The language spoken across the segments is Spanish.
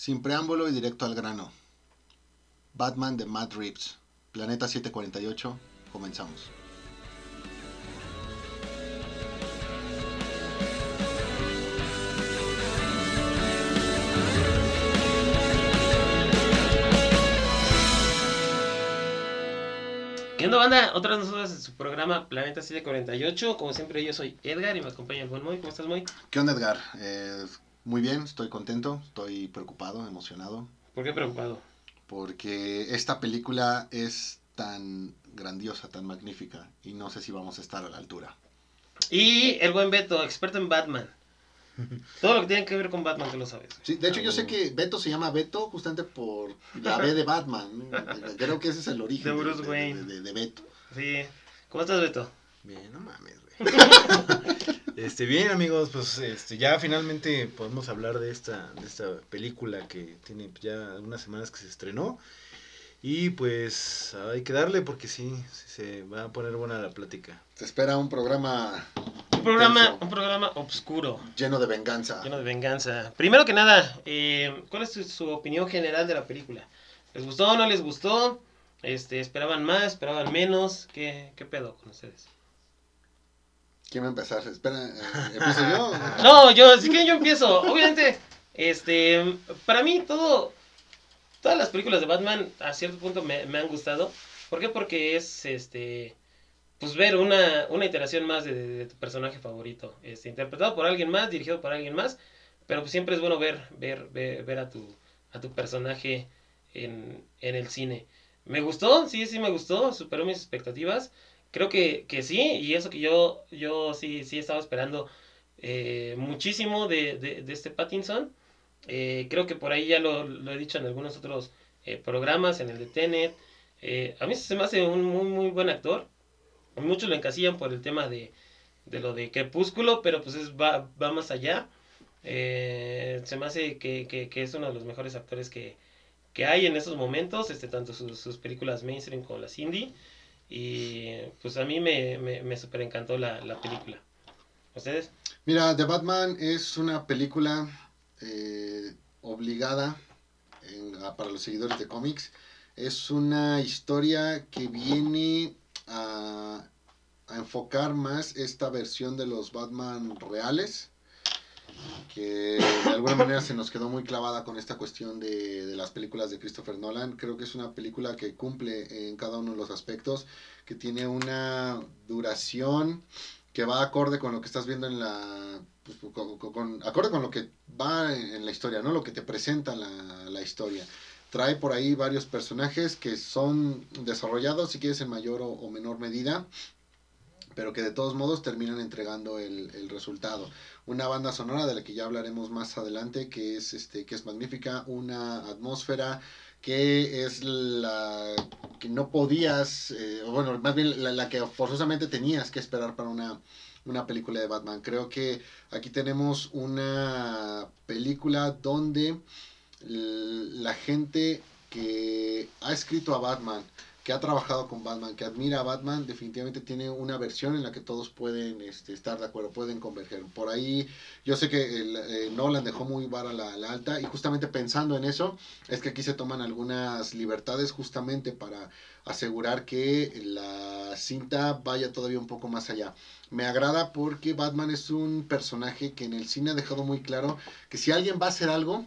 Sin preámbulo y directo al grano. Batman de Matt Reeves. Planeta 748. Comenzamos. ¿Qué onda, banda? Otra vez nosotros en su programa Planeta 748. Como siempre, yo soy Edgar y me acompaña el buen Moy. ¿Cómo estás, Moy? ¿Qué onda, Edgar? Eh, muy bien, estoy contento, estoy preocupado, emocionado. ¿Por qué preocupado? Porque esta película es tan grandiosa, tan magnífica, y no sé si vamos a estar a la altura. Y el buen Beto, experto en Batman. Todo lo que tiene que ver con Batman, que lo sabes. Sí, de hecho, yo sé que Beto se llama Beto justamente por la B de Batman. Creo que ese es el origen De Bruce de, Wayne. de- de Beto. Sí. ¿Cómo estás, Beto? Bien, no mames, güey. este, bien, amigos, pues este, ya finalmente podemos hablar de esta, de esta película que tiene ya algunas semanas que se estrenó. Y pues hay que darle porque sí, sí se va a poner buena la plática. Te espera un programa Un programa, un programa oscuro, lleno de venganza. lleno de venganza. Primero que nada, eh, ¿cuál es su, su opinión general de la película? ¿Les gustó o no les gustó? Este, ¿Esperaban más? ¿Esperaban menos? ¿Qué, qué pedo con ustedes? ¿Quién va a empezar? Espera, eh, ¿empiezo yo? No, yo, así que yo empiezo. Obviamente, este, para mí todo, todas las películas de Batman a cierto punto me, me han gustado. ¿Por qué? Porque es, este, pues ver una, una iteración más de, de- de tu personaje favorito, este, interpretado por alguien más, dirigido por alguien más, pero pues siempre es bueno ver, ver, ver, ver a tu, a tu personaje en, en el cine. Me gustó, sí, sí me gustó, superó mis expectativas. Creo que, que sí, y eso que yo, yo sí, sí estaba esperando eh, muchísimo de, de, este Pattinson. Eh, creo que por ahí ya lo, lo he dicho en algunos otros eh, programas, en el de Tenet. Eh, a mí se me hace un muy, muy buen actor. Muchos lo encasillan por el tema de, de lo de Crepúsculo, pero pues es, va, va más allá. Se me hace que, que, es uno de los mejores actores que, que hay en estos momentos, este, tanto sus, sus películas mainstream como las indie. Y pues a mí me, me, me super encantó la, la película. ¿Ustedes? Mira, The Batman es una película eh, obligada en- para los seguidores de cómics. Es una historia que viene a enfocar más esta versión de los Batman reales, que de alguna manera se nos quedó muy clavada con esta cuestión de, de las películas de Christopher Nolan. Creo que es una película que cumple en cada uno de los aspectos, que tiene una duración que va acorde con lo que estás viendo en la pues, con, acorde con lo que va en, en la historia no lo que te presenta la, la historia. Trae por ahí varios personajes que son desarrollados si quieres en mayor o, o menor medida pero que de todos modos terminan entregando el, el resultado una banda sonora de la que ya hablaremos más adelante que es este que es magnífica una atmósfera que es la que no podías, eh, bueno, más bien la, la que forzosamente tenías que esperar para una, una película de Batman. Creo que aquí tenemos una película donde la gente que ha escrito a Batman, que ha trabajado con Batman, que admira a Batman, definitivamente tiene una versión en la que todos pueden este, estar de acuerdo, pueden converger. Por ahí, yo sé que el, eh, Nolan dejó muy vara la, la alta y justamente pensando en eso, es que aquí se toman algunas libertades justamente para asegurar que la cinta vaya todavía un poco más allá. Me agrada porque Batman es un personaje que en el cine ha dejado muy claro que si alguien va a hacer algo,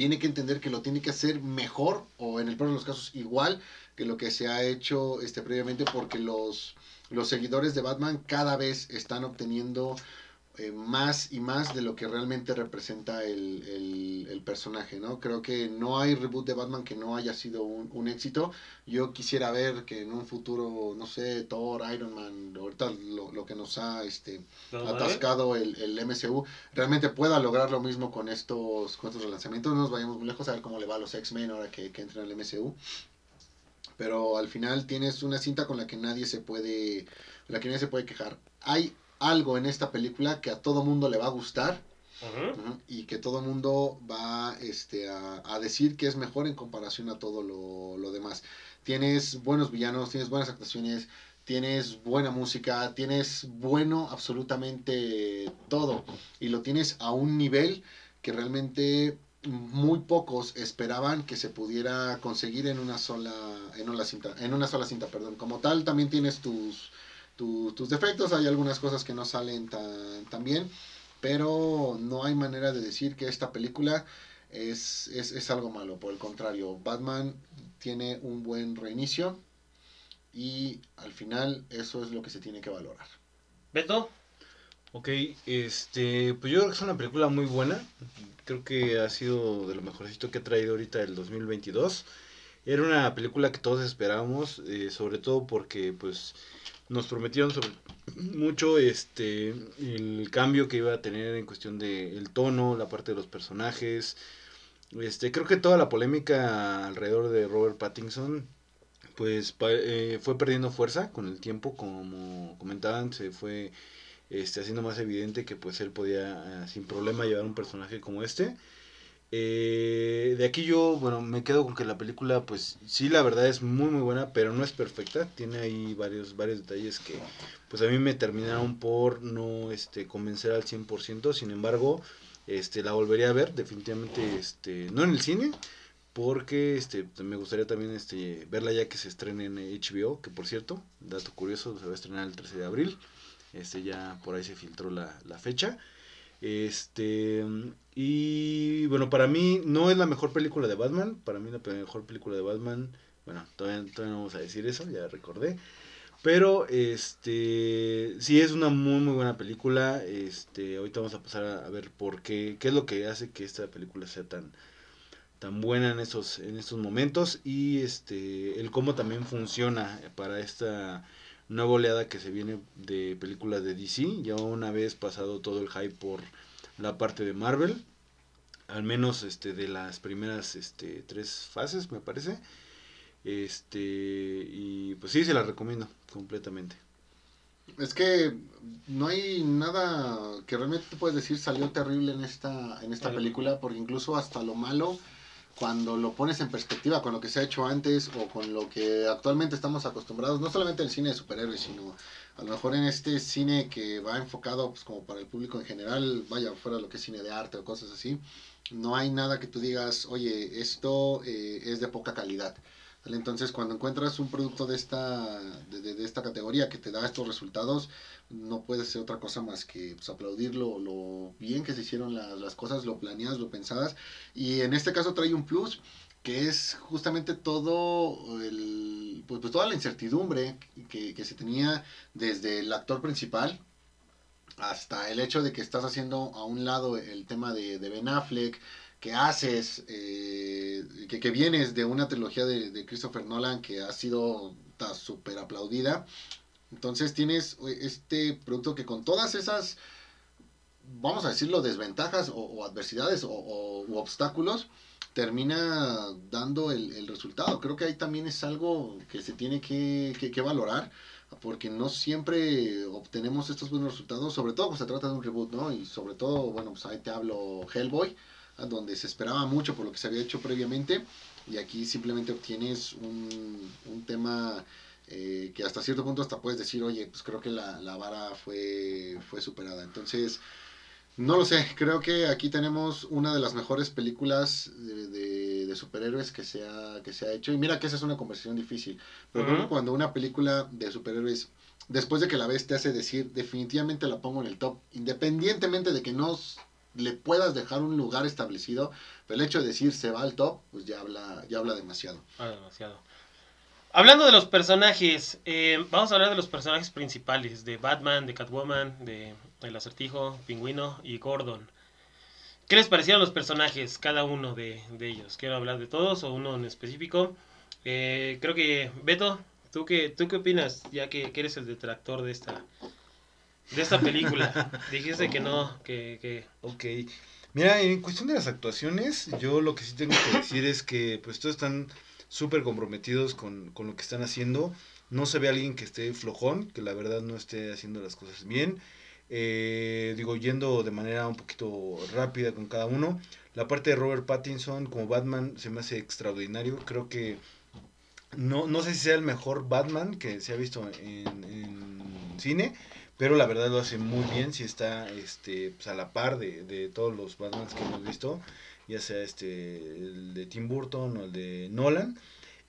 tiene que entender que lo tiene que hacer mejor o en el peor de los casos igual que lo que se ha hecho este previamente porque los los seguidores de Batman cada vez están obteniendo eh, más y más de lo que realmente representa el, el- el personaje, ¿no? Creo que no hay reboot de Batman que no haya sido un, un éxito. Yo quisiera ver que en un futuro, no sé, Thor, Iron Man, ahorita lo, lo que nos ha este, atascado el, el MCU, realmente pueda lograr lo mismo con estos, con estos relanzamientos. No nos vayamos muy lejos a ver cómo le va a los X-Men ahora que, que entran al MCU. Pero al final tienes una cinta con la que nadie se puede, la que nadie se puede quejar. Hay algo en esta película que a todo mundo le va a gustar y que todo mundo va este, a, a decir que es mejor en comparación a todo lo, lo demás. Tienes buenos villanos, tienes buenas actuaciones, tienes buena música, tienes bueno absolutamente todo y lo tienes a un nivel que realmente muy pocos esperaban que se pudiera conseguir en una sola en una cinta en una sola cinta perdón. Como tal también tienes tus tus defectos hay algunas cosas que no salen tan, tan bien pero no hay manera de decir que esta película es, es, es algo malo. Por el contrario Batman tiene un buen reinicio y al final eso es lo que se tiene que valorar. Beto Ok, este, pues yo creo que es una película muy buena. Creo que ha sido de lo mejorcito que ha traído ahorita el 2022. Era una película que todos esperábamos, eh, sobre todo porque pues nos prometieron mucho este el cambio que iba a tener en cuestión de el tono, la parte de los personajes. Este, creo que toda la polémica alrededor de Robert Pattinson pues eh, fue perdiendo fuerza con el tiempo, como comentaban, se fue este, haciendo más evidente que pues él podía eh, sin problema llevar un personaje como este. Eh, de aquí yo, bueno, me quedo con que la película, pues sí, la verdad es muy muy buena, pero no es perfecta. Tiene ahí varios, varios detalles que pues a mí me terminaron por no este, convencer al 100%. Sin embargo, este, la volvería a ver definitivamente, este, no en el cine, porque este, me gustaría también este, verla ya que se estrene en HBO, que por cierto, dato curioso, se va a estrenar el 13 de abril. Este ya por ahí se filtró la, fecha. Este, y bueno, para mí no es la mejor película de Batman. Para mí la mejor película de Batman, bueno, todavía, todavía no vamos a decir eso, ya recordé. Pero este sí es una muy muy buena película. Este, ahorita vamos a pasar a, ver por qué, qué es lo que hace que esta película sea tan tan buena en estos en estos momentos y este el cómo también funciona para esta nueva oleada que se viene de películas de DC, ya una vez pasado todo el hype por la parte de Marvel, al menos este de las primeras este tres fases, me parece. Este y pues sí se la recomiendo completamente. Es que no hay nada que realmente te puedes decir salió terrible en esta en esta película porque incluso hasta lo malo cuando lo pones en perspectiva con lo que se ha hecho antes o con lo que actualmente estamos acostumbrados, no solamente en el cine de superhéroes, sino a lo mejor en este cine que va enfocado pues, como para el público en general, vaya fuera lo que es cine de arte o cosas así, no hay nada que tú digas, oye, esto eh, es de poca calidad. Entonces, cuando encuentras un producto de esta, de, esta categoría que te da estos resultados, no puede ser otra cosa más que pues, aplaudirlo, lo bien que se hicieron las cosas, lo planeadas, lo pensadas. Y en este caso trae un plus que es justamente todo el, pues, pues toda la incertidumbre que, que, se tenía desde el actor principal hasta el hecho de que estás haciendo a un lado el tema de, de Ben Affleck, que haces, eh, que, que, vienes de una trilogía de, de Christopher Nolan que ha sido súper aplaudida. Entonces tienes eh, este producto que con todas esas, vamos a decirlo, desventajas o, adversidades o, obstáculos, termina dando el, el, resultado. Creo que ahí también es algo que se tiene que, que, que valorar porque no siempre obtenemos estos buenos resultados, sobre todo cuando se trata de un reboot, ¿no? Y sobre todo, bueno, pues ahí te hablo Hellboy, donde se esperaba mucho por lo que se había hecho previamente y aquí simplemente obtienes un, un tema eh, que hasta cierto punto hasta puedes decir, oye, pues creo que la, la vara fue, fue superada. Entonces, no lo sé, creo que aquí tenemos una de las mejores películas de, de, superhéroes que se, ha, que se ha hecho. Y mira que esa es una conversación difícil, pero creo que cuando una película de superhéroes, después de que la ves, te hace decir, definitivamente la pongo en el top, independientemente de que no le puedas dejar un lugar establecido, pero el hecho de decir se va al top, pues ya habla, ya habla demasiado. Ah, demasiado. Hablando de los personajes, eh, vamos a hablar de los personajes principales, de Batman, de Catwoman, de El Acertijo, Pingüino y Gordon. ¿Qué les parecieron los personajes, cada uno de, ellos? Quiero hablar de todos o uno en específico. Eh, creo que, Beto, ¿tú qué, ¿tú qué opinas? Ya que eres el detractor de esta, de esta película. Dijiste que no, que, que... Ok. Mira, en cuestión de las actuaciones, yo lo que sí tengo que decir es que pues todos están súper comprometidos con, con, lo que están haciendo. No se ve alguien que esté flojón, que la verdad no esté haciendo las cosas bien. Eh, digo, yendo de manera un poquito rápida con cada uno. La parte de Robert Pattinson como Batman se me hace extraordinario. Creo que no, no sé si sea el mejor Batman que se ha visto en, en cine, pero la verdad lo hace muy bien, si está este, pues a la par de, de todos los Batmans que hemos visto. ya sea este el de Tim Burton o el de Nolan.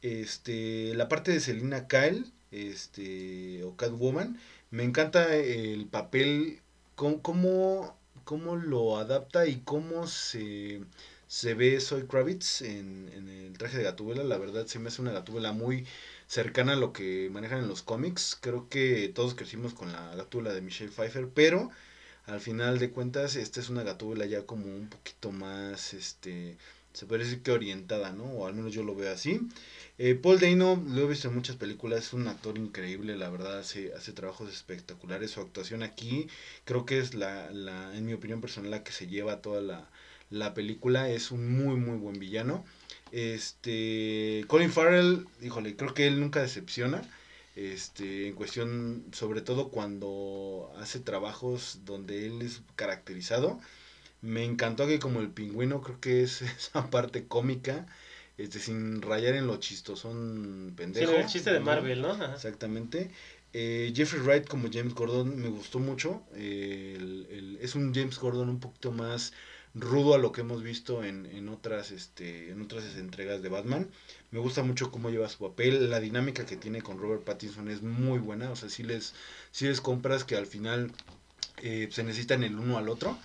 Este, la parte de Selina Kyle, este, o Catwoman, me encanta el papel, cómo, cómo lo adapta y cómo se, se ve Soy Kravitz en, en el traje de Gatúbela. La verdad se me hace una Gatúbela muy cercana a lo que manejan en los cómics. Creo que todos crecimos con la Gatúbela de Michelle Pfeiffer, pero al final de cuentas esta es una Gatúbela ya como un poquito más, este, se puede decir que orientada, ¿no? O al menos yo lo veo así. Eh, Paul Dano, lo he visto en muchas películas, es un actor increíble, la verdad, hace, hace trabajos espectaculares. Su actuación aquí creo que es la, la en mi opinión personal, la que se lleva toda la, la película. Es un muy, muy buen villano. Este, Colin Farrell, híjole, creo que él nunca decepciona. Este, en cuestión, sobre todo cuando hace trabajos donde él es caracterizado. Me encantó que como el pingüino, creo que es esa parte cómica, este, sin rayar en lo chistosón pendejo. Sí, el chiste de Marvel, ¿no? Exactamente. Eh, Jeffrey Wright como James Gordon me gustó mucho. es un James Gordon un poquito más rudo a lo que hemos visto en, en, otras este en otras entregas de Batman. Me gusta mucho cómo lleva su papel. La dinámica que tiene con Robert Pattinson es muy buena. O sea si les si les compras que al final eh, se necesitan el uno al otro.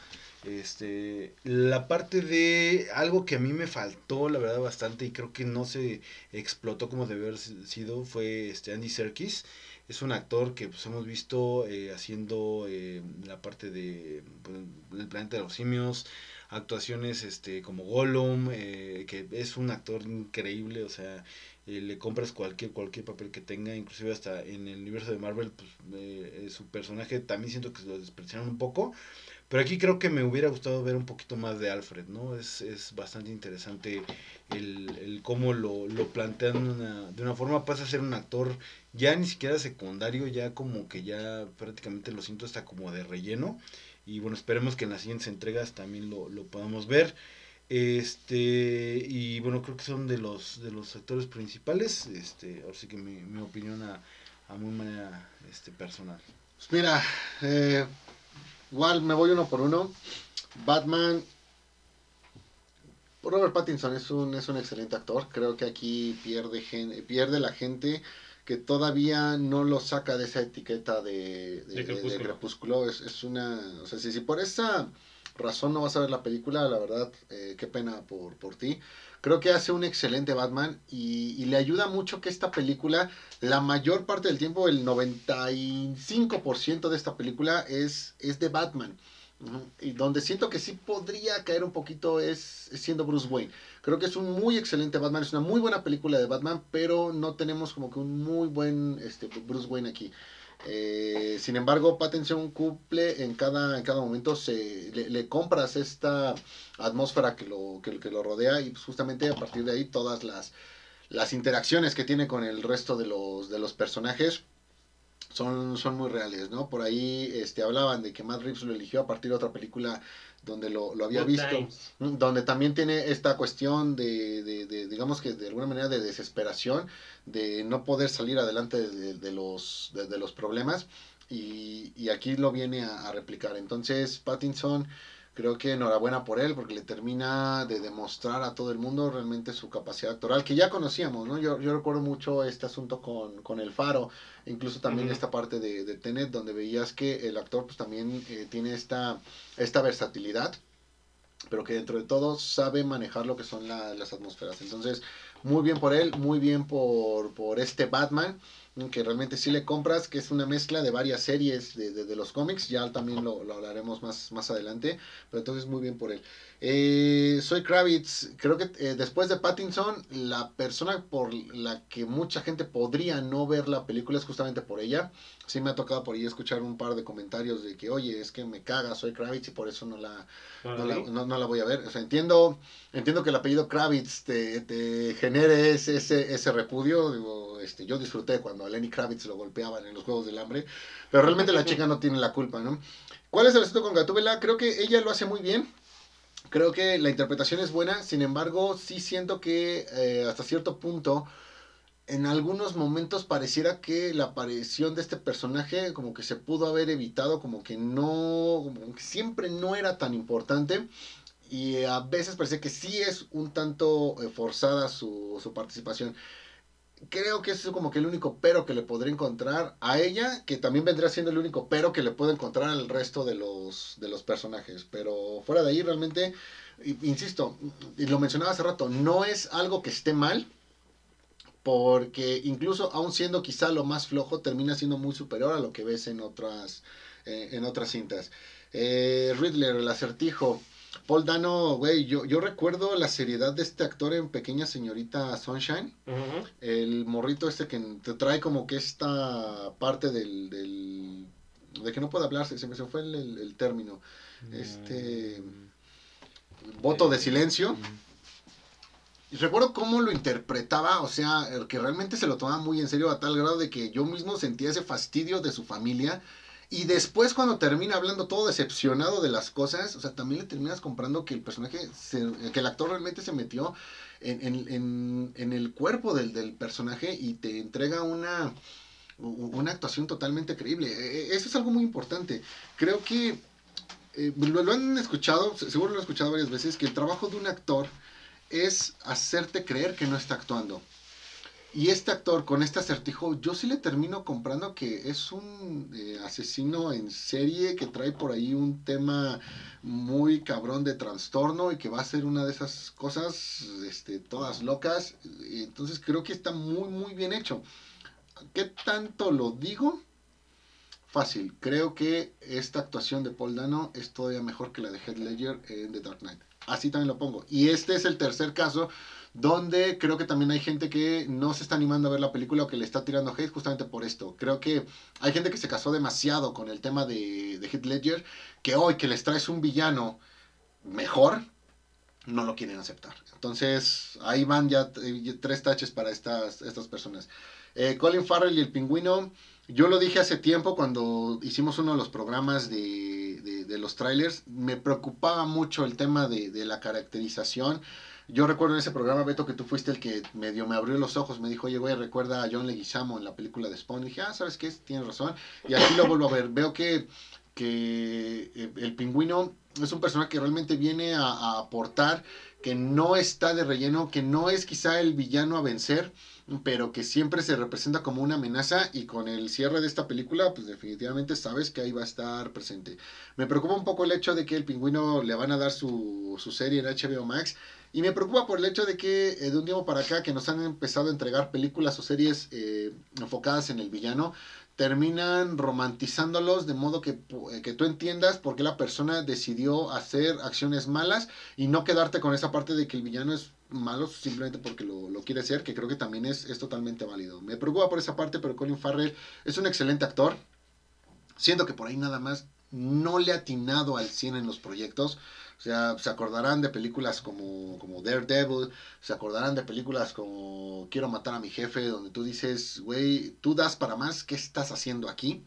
Este la parte de algo que a mí me faltó la verdad bastante y creo que no se explotó como debe haber sido fue este Andy Serkis. Es un actor que pues hemos visto eh, haciendo eh, la parte de pues, el planeta de los simios actuaciones este como Gollum, eh, que es un actor increíble, o sea, eh, le compras cualquier cualquier papel que tenga, inclusive hasta en el universo de Marvel, pues eh, su personaje también siento que lo despreciaron un poco, pero aquí creo que me hubiera gustado ver un poquito más de Alfred, ¿no? Es, es bastante interesante el, el cómo lo, lo plantean de una forma, pasa a ser un actor ya ni siquiera secundario, ya como que ya prácticamente lo siento hasta como de relleno y bueno, esperemos que en las siguientes entregas también lo, lo podamos ver. Este, y bueno, creo que son de los de los actores principales. Este, ahora sí que mi, mi opinión a, a muy manera este, personal. Pues mira, eh, igual me voy uno por uno. Batman. Robert Pattinson es un, es un excelente actor. Creo que aquí pierde, pierde la gente que todavía no lo saca de esa etiqueta de, de, crepúsculo. Es, es, una, o sea, si, si, por esa razón no vas a ver la película, la verdad, eh, qué pena por, por ti. Creo que hace un excelente Batman y, y, le ayuda mucho que esta película, la mayor parte del tiempo, el 95% de esta película es, es de Batman. Y donde siento que sí podría caer un poquito es, siendo Bruce Wayne. Creo que es un muy excelente Batman, es una muy buena película de Batman, pero no tenemos como que un muy buen este, Bruce Wayne aquí. Eh, sin embargo, Pattinson cumple en cada, en cada momento, se, le, le compras esta atmósfera que lo, que, que, lo rodea y pues justamente a partir de ahí todas las, las interacciones que tiene con el resto de los, de los personajes son, son muy reales, ¿no? Por ahí este, hablaban de que Matt Reeves lo eligió a partir de otra película donde lo, lo había Good visto, times. donde también tiene esta cuestión de, de, de, digamos que de alguna manera de desesperación, de no poder salir adelante de, de los, de, los problemas, y, y, aquí lo viene a, a replicar. Entonces, Pattinson creo que enhorabuena por él porque le termina de demostrar a todo el mundo realmente su capacidad actoral que ya conocíamos, ¿no? Yo, yo recuerdo mucho este asunto con, con El Faro, incluso también uh -huh. esta parte de, de, Tenet donde veías que el actor pues también eh, tiene esta, esta versatilidad pero que dentro de todo sabe manejar lo que son la, las atmósferas. Entonces, muy bien por él, muy bien por, por este Batman que realmente sí le compras, que es una mezcla de varias series de, de, los cómics, ya también lo, lo, hablaremos más, más adelante, pero entonces muy bien por él. Eh, soy Kravitz, creo que eh, después de Pattinson, la persona por la que mucha gente podría no ver la película es justamente por ella. Sí me ha tocado por ahí escuchar un par de comentarios de que, oye, es que me caga, soy Kravitz y por eso no la, no la, no, no la voy a ver. O sea, entiendo, entiendo que el apellido Kravitz te, te genere ese, ese, ese repudio, digo, este, yo disfruté cuando a Lenny Kravitz lo golpeaban en los Juegos del Hambre, pero realmente la chica no tiene la culpa, ¿no? ¿Cuál es el asunto con Gatúbela? Creo que ella lo hace muy bien. Creo que la interpretación es buena, sin embargo, sí siento que eh, hasta cierto punto, en algunos momentos pareciera que la aparición de este personaje como que se pudo haber evitado, como que no, como que siempre no era tan importante. y a veces parece que sí es un tanto eh, forzada su, su participación. Creo que eso es como que el único pero que le podría encontrar a ella, que también vendría siendo el único pero que le puedo encontrar al resto de los, de los personajes. Pero fuera de ahí, realmente, insisto, y lo mencionaba hace rato, no es algo que esté mal, porque incluso aún siendo quizá lo más flojo, termina siendo muy superior a lo que ves en otras, eh, en otras cintas. Eh, Riddler, el acertijo. Paul Dano, güey, yo, yo recuerdo la seriedad de este actor en Pequeña Señorita Sunshine. El morrito este que te trae como que esta parte del... del de que no puede hablarse, se me fue el, el- el término. Este... Voto de silencio. Recuerdo cómo lo interpretaba, o sea, que realmente se lo tomaba muy en serio a tal grado de que yo mismo sentía ese fastidio de su familia. Y después cuando termina hablando todo decepcionado de las cosas, o sea, también le terminas comprando que el personaje, se- que el actor realmente se metió en, en- en- en el cuerpo del, del personaje y te entrega una, una actuación totalmente creíble. E- e- Eso es algo muy importante. Creo que eh, lo, lo han escuchado, se- seguro lo han escuchado varias veces, que el trabajo de un actor es hacerte creer que no está actuando. Y este actor con este acertijo, yo sí le termino comprando que es un eh, asesino en serie que trae por ahí un tema muy cabrón de trastorno y que va a ser una de esas cosas este, todas locas. Entonces creo que está muy, muy bien hecho. ¿Qué tanto lo digo? Fácil. Creo que esta actuación de Paul Dano es todavía mejor que la de Heath Ledger en The Dark Knight. Así también lo pongo. Y este es el tercer caso donde creo que también hay gente que no se está animando a ver la película o que le está tirando hate justamente por esto. Creo que hay gente que se casó demasiado con el tema de, de Heath Ledger, que hoy que les traes un villano mejor, no lo quieren aceptar. Entonces, ahí van ya eh, tres taches para estas, estas personas. Eh, Colin Farrell y el pingüino, yo lo dije hace tiempo cuando hicimos uno de los programas de, de- los trailers, me preocupaba mucho el tema de, de la caracterización. Yo recuerdo en ese programa, Beto, que tú fuiste el que medio me abrió los ojos, me dijo, oye, güey, recuerda a John Leguizamo en la película de Spawn. Dije, ah, ¿sabes qué? Tienes razón. Y aquí lo vuelvo a ver. Veo que, que eh, el pingüino es un personaje que realmente viene a aportar, que no está de relleno, que no es quizá el villano a vencer, pero que siempre se representa como una amenaza y con el cierre de esta película, pues definitivamente sabes que ahí va a estar presente. Me preocupa un poco el hecho de que el pingüino le van a dar su, su serie en HBO Max y me preocupa por el hecho de que eh, de un tiempo para acá que nos han empezado a entregar películas o series eh, enfocadas en el villano, terminan romantizándolos de modo que, eh, que tú entiendas por qué la persona decidió hacer acciones malas y no quedarte con esa parte de que el villano es malo simplemente porque lo, lo quiere ser, que creo que también es, es totalmente válido. Me preocupa por esa parte, pero Colin Farrell es un excelente actor. Siento que por ahí nada más no le ha atinado al 100 en los proyectos. O sea, se acordarán de películas como, como Daredevil, se acordarán de películas como Quiero matar a mi jefe, donde tú dices, güey, tú das para más, ¿qué estás haciendo aquí?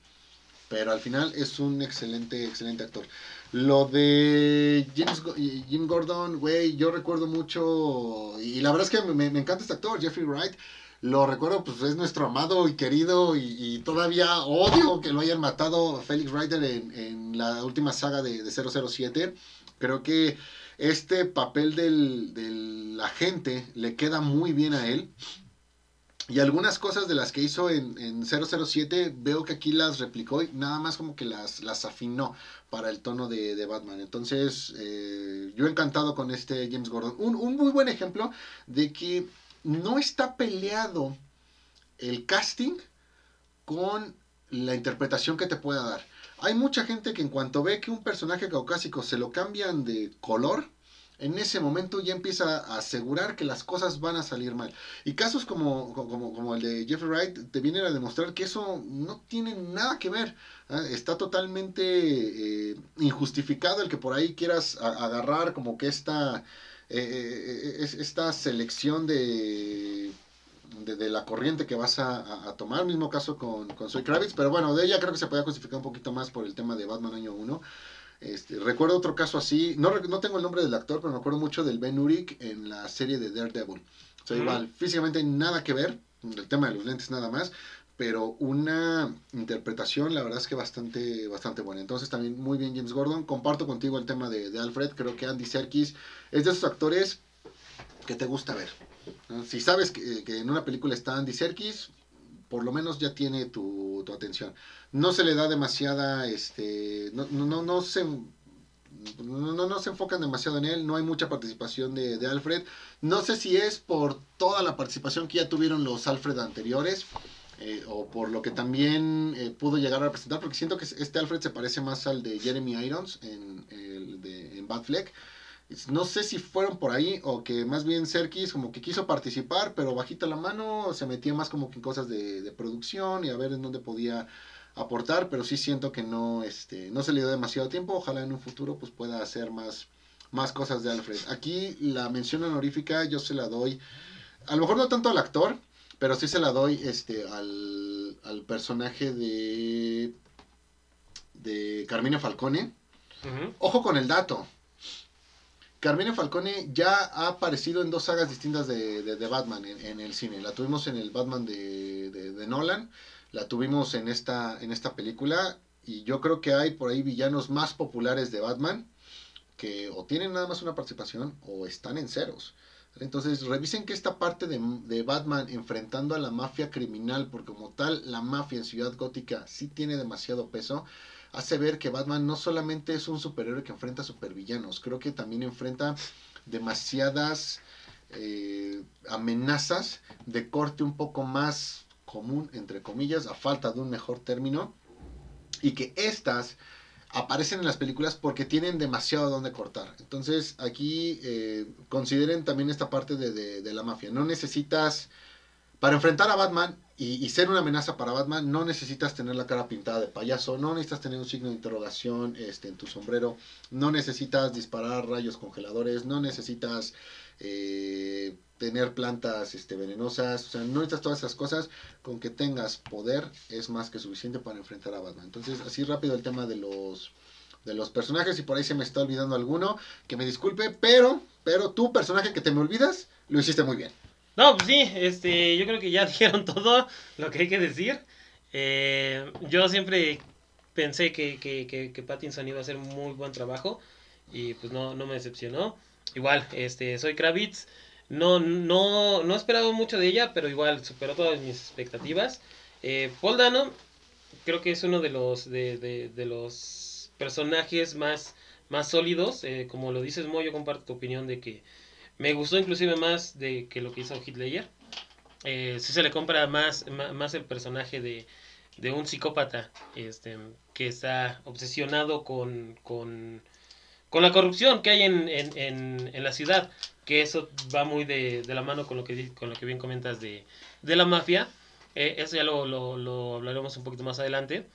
Pero al final es un excelente, excelente actor. Lo de James, Jim Gordon, güey, yo recuerdo mucho, y la verdad es que me, encanta este actor, Jeffrey Wright. Lo recuerdo, pues es nuestro amado y querido, y, todavía odio que lo hayan matado a Felix Reiter en, en la última saga de, de 007. Creo que este papel del, del agente le queda muy bien a él. Y algunas cosas de las que hizo en, en 007 veo que aquí las replicó y nada más como que las, las afinó para el tono de, de Batman. Entonces, eh, yo encantado con este James Gordon. Un, un muy buen ejemplo de que no está peleado el casting con la interpretación que te pueda dar. Hay mucha gente que en cuanto ve que un personaje caucásico se lo cambian de color, en ese momento ya empieza a asegurar que las cosas van a salir mal. Y casos como, como, como el de Jeffrey Wright te vienen a demostrar que eso no tiene nada que ver. ¿ah? Está totalmente eh, injustificado el que por ahí quieras agarrar como que esta, eh, eh, es- esta selección de, de, la corriente que vas a, a- tomar. Mismo caso con, con Zoe Kravitz, pero bueno, de ella creo que se podía justificar un poquito más por el tema de Batman año 1. Este, recuerdo otro caso así, no, no tengo el nombre del actor, pero me acuerdo mucho del Ben Urich en la serie de Daredevil. O sea, igual, físicamente nada que ver, el tema de los lentes nada más, pero una interpretación, la verdad es que bastante, bastante buena. Entonces también muy bien James Gordon. Comparto contigo el tema de, de Alfred. Creo que Andy Serkis es de esos actores que te gusta ver. Si sabes que, que en una película está Andy Serkis, por lo menos ya tiene tu, tu atención. No se le da demasiada, este, no, no, no, se no, no, no se enfocan demasiado en él, no hay mucha participación de, de, Alfred. No sé si es por toda la participación que ya tuvieron los Alfred anteriores eh, o por lo que también eh, pudo llegar a representar, porque siento que este Alfred se parece más al de Jeremy Irons en, el de, en Bad Fleck. No sé si fueron por ahí o que más bien Serkis como que quiso participar, pero bajita la mano, se metía más como que en cosas de, de producción y a ver en dónde podía aportar, pero sí siento que no, este, no se le dio demasiado tiempo. Ojalá en un futuro pues pueda hacer más, más cosas de Alfred. Aquí la mención honorífica yo se la doy, a lo mejor no tanto al actor, pero sí se la doy este, al, al personaje de, de Carmine Falcone. Uh -huh. Ojo con el dato. Carmine Falcone ya ha aparecido en dos sagas distintas de, de, de Batman en, en, el cine. La tuvimos en el Batman de, de Nolan la tuvimos en esta, en esta película y yo creo que hay por ahí villanos más populares de Batman que o tienen nada más una participación o están en ceros. Entonces revisen que esta parte de, de, Batman enfrentando a la mafia criminal, porque como tal la mafia en Ciudad Gótica sí tiene demasiado peso, hace ver que Batman no solamente es un superhéroe que enfrenta supervillanos, creo que también enfrenta demasiadas eh, amenazas de corte un poco más común, entre comillas, a falta de un mejor término, y que estas aparecen en las películas porque tienen demasiado donde cortar. Entonces aquí eh, consideren también esta parte de, de, de, la mafia. No necesitas, para enfrentar a Batman y, y, ser una amenaza para Batman, no necesitas tener la cara pintada de payaso, no necesitas tener un signo de interrogación este, en tu sombrero, no necesitas disparar rayos congeladores, no necesitas... Eh, tener plantas este, venenosas, o sea, no necesitas todas esas cosas, con que tengas poder es más que suficiente para enfrentar a Batman. Entonces, así rápido el tema de los de los personajes y por ahí se me está olvidando alguno, que me disculpe, pero pero tu personaje que te me olvidas, lo hiciste muy bien. No, pues sí, este, yo creo que ya dijeron todo lo que hay que decir. Eh, yo siempre pensé que, que, que, que Pattinson iba a hacer muy buen trabajo y pues no, no me decepcionó. Igual, este, soy Kravitz. No, no, no esperaba mucho de ella, pero igual superó todas mis expectativas. Eh, Paul Dano creo que es uno de los, de, de, de los personajes más, más sólidos. Eh, como lo dices, Mo, yo comparto tu opinión de que me gustó inclusive más de que lo que hizo Hitler. Eh, sí se le compra más, más, el personaje de, de, un psicópata este, que está obsesionado con, con, con la corrupción que hay en, en, en, la ciudad que eso va muy de, de, la mano con lo que, con lo que bien comentas de, de la mafia. Eh, eso ya lo, lo, lo, hablaremos un poquito más adelante.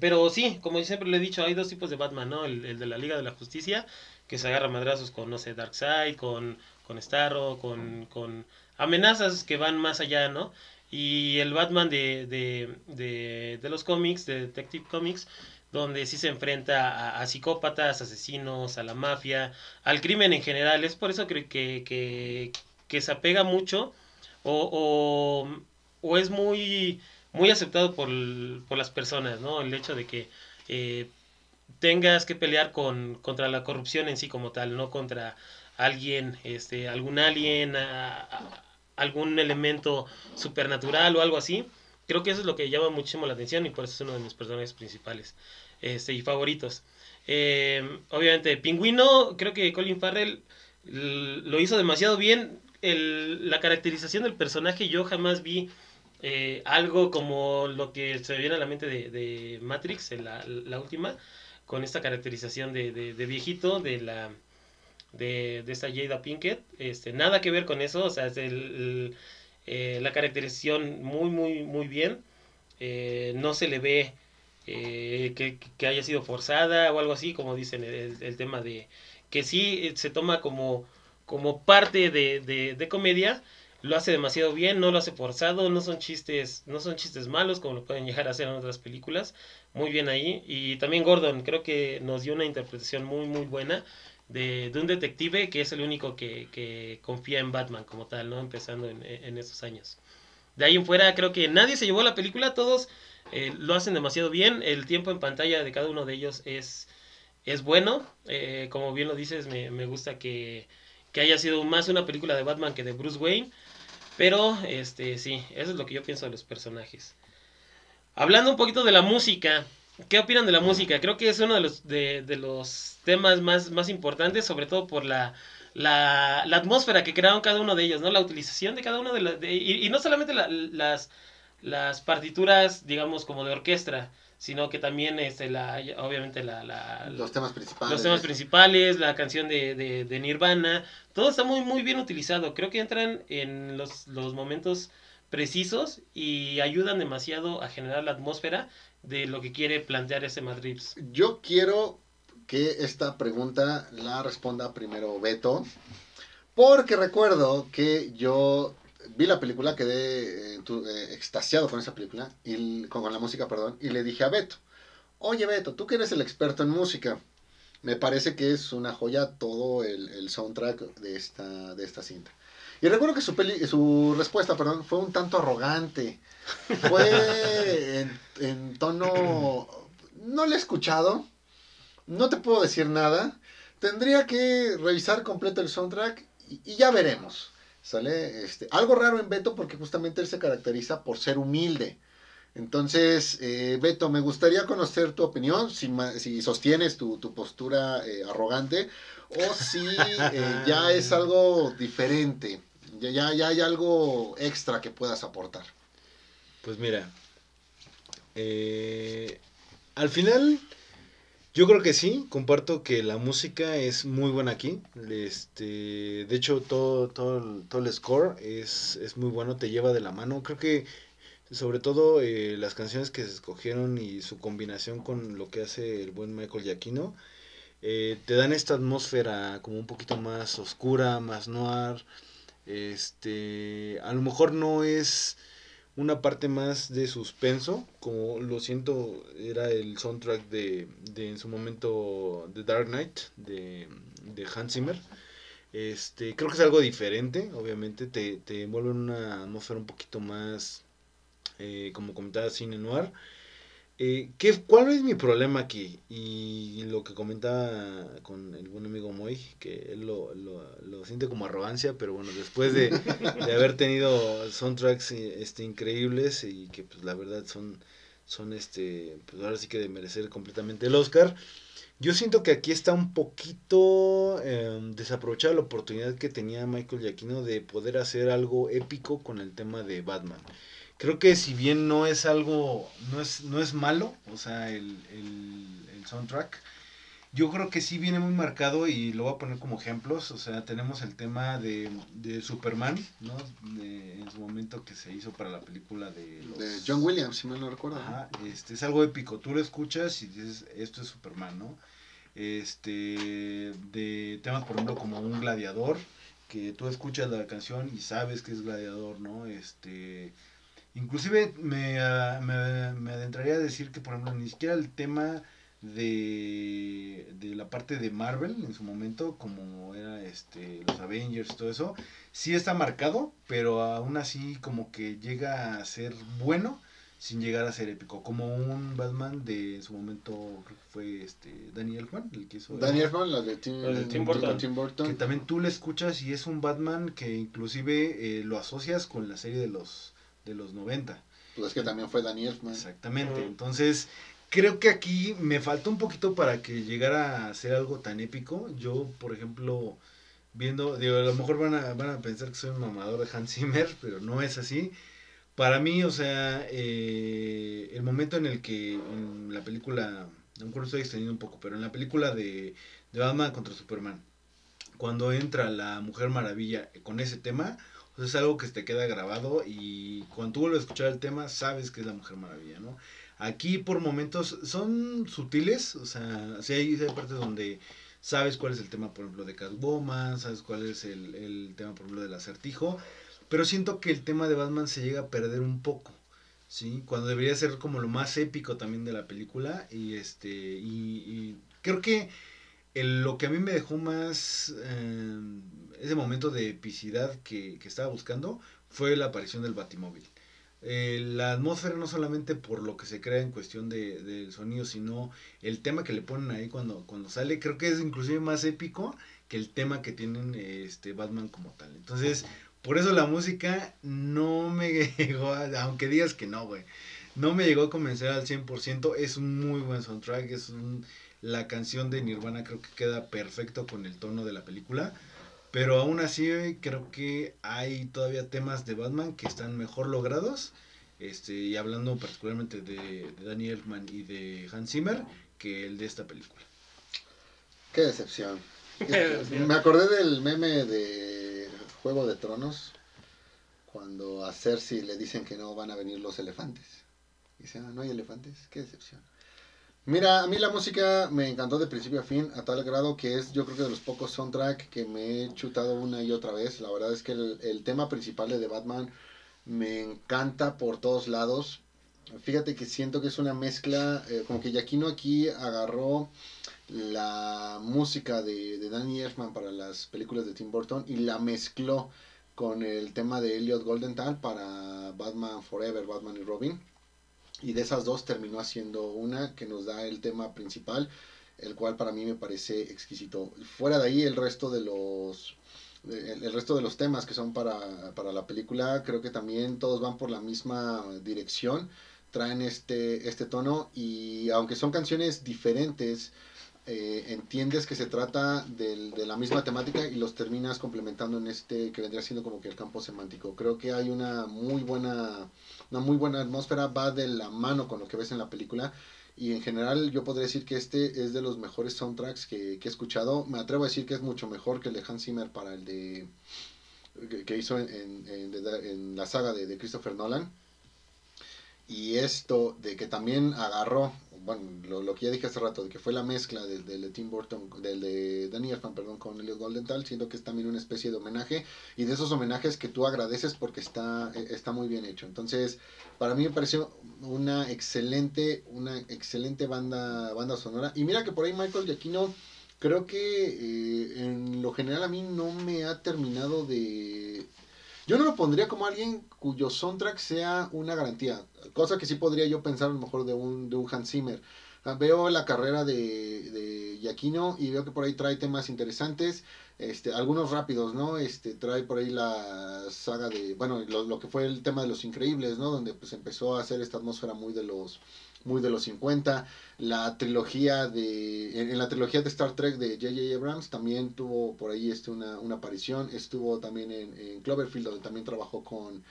Pero sí, como siempre le he dicho, hay dos tipos de Batman, ¿no? El, el de la Liga de la Justicia, que se agarra madrazos con, no sé, Darkseid, con, con Starro, con, con amenazas que van más allá, ¿no? Y el Batman de, de, de, de los cómics, de Detective Comics, donde sí se enfrenta a, psicópatas, asesinos, a la mafia, al crimen en general. Es por eso que, que, que, que se apega mucho o, o, o, es muy, muy aceptado por, por las personas, ¿no? El hecho de que eh, tengas que pelear con, contra la corrupción en sí como tal, no contra alguien, este, algún alien, algún elemento supernatural o algo así. Creo que eso es lo que llama muchísimo la atención y por eso es uno de mis personajes principales este, y favoritos. Eh, obviamente, Pingüino, creo que Colin Farrell lo hizo demasiado bien. El, la caracterización del personaje, yo jamás vi eh, algo como lo que se viene a la mente de, de Matrix, la, última, con esta caracterización de, de, viejito, de la de, de, esta Jada Pinkett. Este, nada que ver con eso, o sea, es el, eh, la caracterización muy, muy, muy bien. Eh, no se le ve eh, que, que, haya sido forzada o algo así, como dicen el, el, tema de que sí se toma como, como parte de, de, de, comedia, lo hace demasiado bien, no lo hace forzado, no son chistes, no son chistes malos como lo pueden llegar a hacer en otras películas, muy bien ahí, y también Gordon creo que nos dio una interpretación muy muy buena de, de un detective que es el único que, que, confía en Batman como tal, ¿no? Empezando en, en esos años. de ahí en fuera creo que nadie se llevó la película, todos eh, lo hacen demasiado bien, el tiempo en pantalla de cada uno de ellos es, es bueno, eh, como bien lo dices, me, me gusta que, que, haya sido más una película de Batman que de Bruce Wayne, pero este sí, eso es lo que yo pienso de los personajes. Hablando un poquito de la música, ¿qué opinan de la música? Creo que es uno de los, de, de los temas más, más importantes, sobre todo por la la, la, atmósfera que crearon cada uno de ellos, ¿no? La utilización de cada uno de los... Y, y, no solamente la, las, las partituras, digamos, como de orquesta, sino que también, este, la, obviamente, la, la, los temas principales. Los temas principales, la canción de, de, de, Nirvana, todo está muy, muy bien utilizado. Creo que entran en los, los momentos precisos y ayudan demasiado a generar la atmósfera de lo que quiere plantear ese Madrid. Yo quiero que esta pregunta la responda primero Beto, porque recuerdo que yo vi la película, quedé eh, eh, extasiado con esa película, y, con, la música, perdón, y le dije a Beto, oye Beto, tú que eres el experto en música, me parece que es una joya todo el, el soundtrack de esta, de esta cinta. Y recuerdo que su, peli, su respuesta perdón, fue un tanto arrogante. Fue en, tono... No le he escuchado, no te puedo decir nada. Tendría que revisar completo el soundtrack y, ya veremos. ¿Sale? Este, algo raro en Beto porque justamente él se caracteriza por ser humilde. Entonces, eh, Beto, me gustaría conocer tu opinión, si, si sostienes tu, tu postura eh, arrogante o si eh, ya es algo diferente, ya, ya, ya, hay algo extra que puedas aportar. Pues mira, al final yo creo que sí, comparto que la música es muy buena aquí. Este, de hecho, todo, todo, todo el score es, es muy bueno, te lleva de la mano. Creo que sobre todo eh, las canciones que se escogieron y su combinación con lo que hace el buen Michael Giacchino, eh, te dan esta atmósfera como un poquito más oscura, más noir. Este, a lo mejor no es una parte más de suspenso, como lo siento, era el soundtrack de, de en su momento The Dark Knight de, de Hans Zimmer. Este, creo que es algo diferente, obviamente, te, te envuelve en una atmósfera un poquito más, eh, como comentaba, cine noir. Eh, ¿qué, ¿Cuál es mi problema aquí? Y lo que comentaba con el buen amigo Moy, que él lo, lo, lo siente como arrogancia, pero bueno, después de, de, haber tenido soundtracks este, increíbles y que pues la verdad son, son este, pues ahora sí que de merecer completamente el Oscar, yo siento que aquí está un poquito eh, desaprovechada la oportunidad que tenía Michael Giacchino de poder hacer algo épico con el tema de Batman creo que si bien no es algo, no es, no es malo, o sea, el, el, soundtrack, yo creo que sí viene muy marcado y lo voy a poner como ejemplos, o sea, tenemos el tema de, de Superman, ¿no? De, en su momento que se hizo para la película de... De John Williams, si mal no recuerdo. Ajá, este, es algo épico, tú lo escuchas y dices, esto es Superman, ¿no? Este, de temas, por ejemplo, como un gladiador, que tú escuchas la canción y sabes que es gladiador, ¿no? Este Inclusive me, uh, me, me, adentraría a decir que, por ejemplo, ni siquiera el tema de, de la parte de Marvel en su momento, como era este los Avengers y todo eso, sí está marcado, pero aún así como que llega a ser bueno sin llegar a ser épico, como un Batman de en su momento creo que fue este Danny Elfman, el que hizo Danny Elfman, la de Tim, de Tim, Burton. Tim, Burton. que también tú le escuchas y es un Batman que inclusive eh, lo asocias con la serie de los de los 90. Pues es que también fue Danny Elfman. Exactamente. Entonces, creo que aquí me faltó un poquito para que llegara a ser algo tan épico. Yo, por ejemplo, viendo, digo, a lo mejor van a, van a pensar que soy un mamador de Hans Zimmer, pero no es así. Para mí, o sea, eh, el momento en el que en la película, a lo mejor estoy extendiendo un poco, pero en la película de, de Batman contra Superman, cuando entra la Mujer Maravilla con ese tema, es algo que te queda grabado y cuando tú vuelves a escuchar el tema sabes que es la Mujer Maravilla, ¿no? Aquí por momentos son sutiles, o sea, sí hay, partes donde sabes cuál es el tema, por ejemplo, de Catwoman, sabes cuál es el, el tema, por ejemplo, del acertijo, pero siento que el tema de Batman se llega a perder un poco. ¿sí? Cuando debería ser como lo más épico también de la película y este y, y creo que lo que a mí me dejó más eh, ese momento de epicidad que, que, estaba buscando fue la aparición del Batimóvil. eh, la atmósfera no solamente por lo que se crea en cuestión de, del sonido, sino el tema que le ponen ahí cuando, cuando sale, creo que es inclusive más épico que el tema que tienen este Batman como tal. Entonces, por eso la música no me llegó, aunque digas que no, güey, no me llegó a convencer al 100%, es un muy buen soundtrack, es un, la canción de Nirvana creo que queda perfecto con el tono de la película. Pero aún así creo que hay todavía temas de Batman que están mejor logrados. Este, y hablando particularmente de, de Danny Elfman y de Hans Zimmer que el de esta película. Qué decepción. Me acordé del meme de Juego de Tronos, cuando a Cersei le dicen que no van a venir los elefantes. Y dice, ah, no hay elefantes, qué decepción. Mira, a mí la música me encantó de principio a fin, a tal grado que es yo creo que de los pocos soundtrack que me he chutado una y otra vez. La verdad es que el, tema principal de Batman me encanta por todos lados. Fíjate que siento que es una mezcla, eh, como que Yaquino aquí agarró la música de, de Danny Elfman para las películas de Tim Burton y la mezcló con el tema de Elliot Goldenthal para Batman Forever, Batman y Robin y de esas dos terminó haciendo una que nos da el tema principal, el cual para mí me parece exquisito. Fuera de ahí el resto de los el, resto de los temas que son para, para, la película creo que también todos van por la misma dirección, traen este, este tono y aunque son canciones diferentes, eh, entiendes que se trata de la misma temática y los terminas complementando en este que vendría siendo como que el campo semántico. Creo que hay una muy buena, una muy buena atmósfera, va de la mano con lo que ves en la película. Y en general yo podría decir que este es de los mejores soundtracks que, he escuchado. Me atrevo a decir que es mucho mejor que el de Hans Zimmer para el de que, hizo en, en, la saga de, de Christopher Nolan. Y esto de que también agarró bueno, lo, que ya dije hace rato, de que fue la mezcla del, de Tim Burton, del de Danny Elfman, perdón, con Elliot Goldenthal, siento que es también una especie de homenaje y de esos homenajes que tú agradeces porque está, e, está muy bien hecho. Entonces, para mí me pareció una excelente, una excelente banda, banda sonora. Y mira que por ahí Michael Giacchino, creo que eh, en lo general a mí no me ha terminado de yo no lo pondría como alguien cuyo soundtrack sea una garantía, cosa que sí podría yo pensar a lo mejor de un, de un Hans Zimmer. Veo la carrera de, de y veo que por ahí trae temas interesantes, este, algunos rápidos, ¿no? Este, trae por ahí la saga de, bueno, lo, lo que fue el tema de los increíbles, ¿no? Donde pues empezó a hacer esta atmósfera muy de los muy de los 50. La trilogía de, en, la trilogía de Star Trek de J.J. Abrams también tuvo por ahí este, una, una aparición. Estuvo también en, Cloverfield, donde también trabajó con,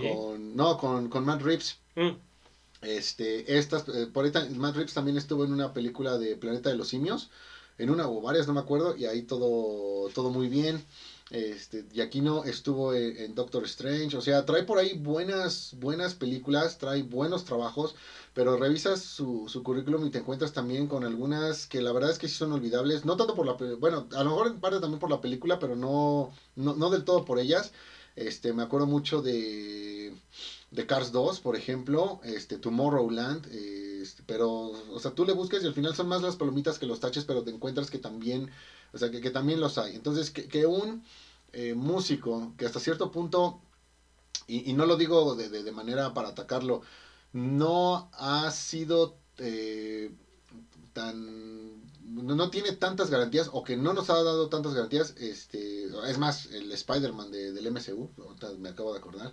con no, con, con Matt Reeves. Mm. Este, estas, eh, por ahí Matt Reeves también estuvo en una película de Planeta de los Simios, en una o varias, no me acuerdo, y ahí todo, todo muy bien. Este, y aquí no estuvo en, Doctor Strange, o sea, trae por ahí buenas, buenas películas, trae buenos trabajos, pero revisas su, su currículum y te encuentras también con algunas que la verdad es que sí son olvidables, no tanto por la, bueno, a lo mejor en parte también por la película, pero no, no, no del todo por ellas. Este, me acuerdo mucho de, de Cars 2, por ejemplo, este, Tomorrowland, este, pero, o sea, tú le buscas y al final son más las palomitas que los taches, pero te encuentras que también, o sea, que, que también los hay. Entonces, que, que un eh, músico que hasta cierto punto, y, no lo digo de, de, de, manera para atacarlo, no ha sido eh, tan no tiene tantas garantías o que no nos ha dado tantas garantías este es más el Spider-Man de, del MCU me acabo de acordar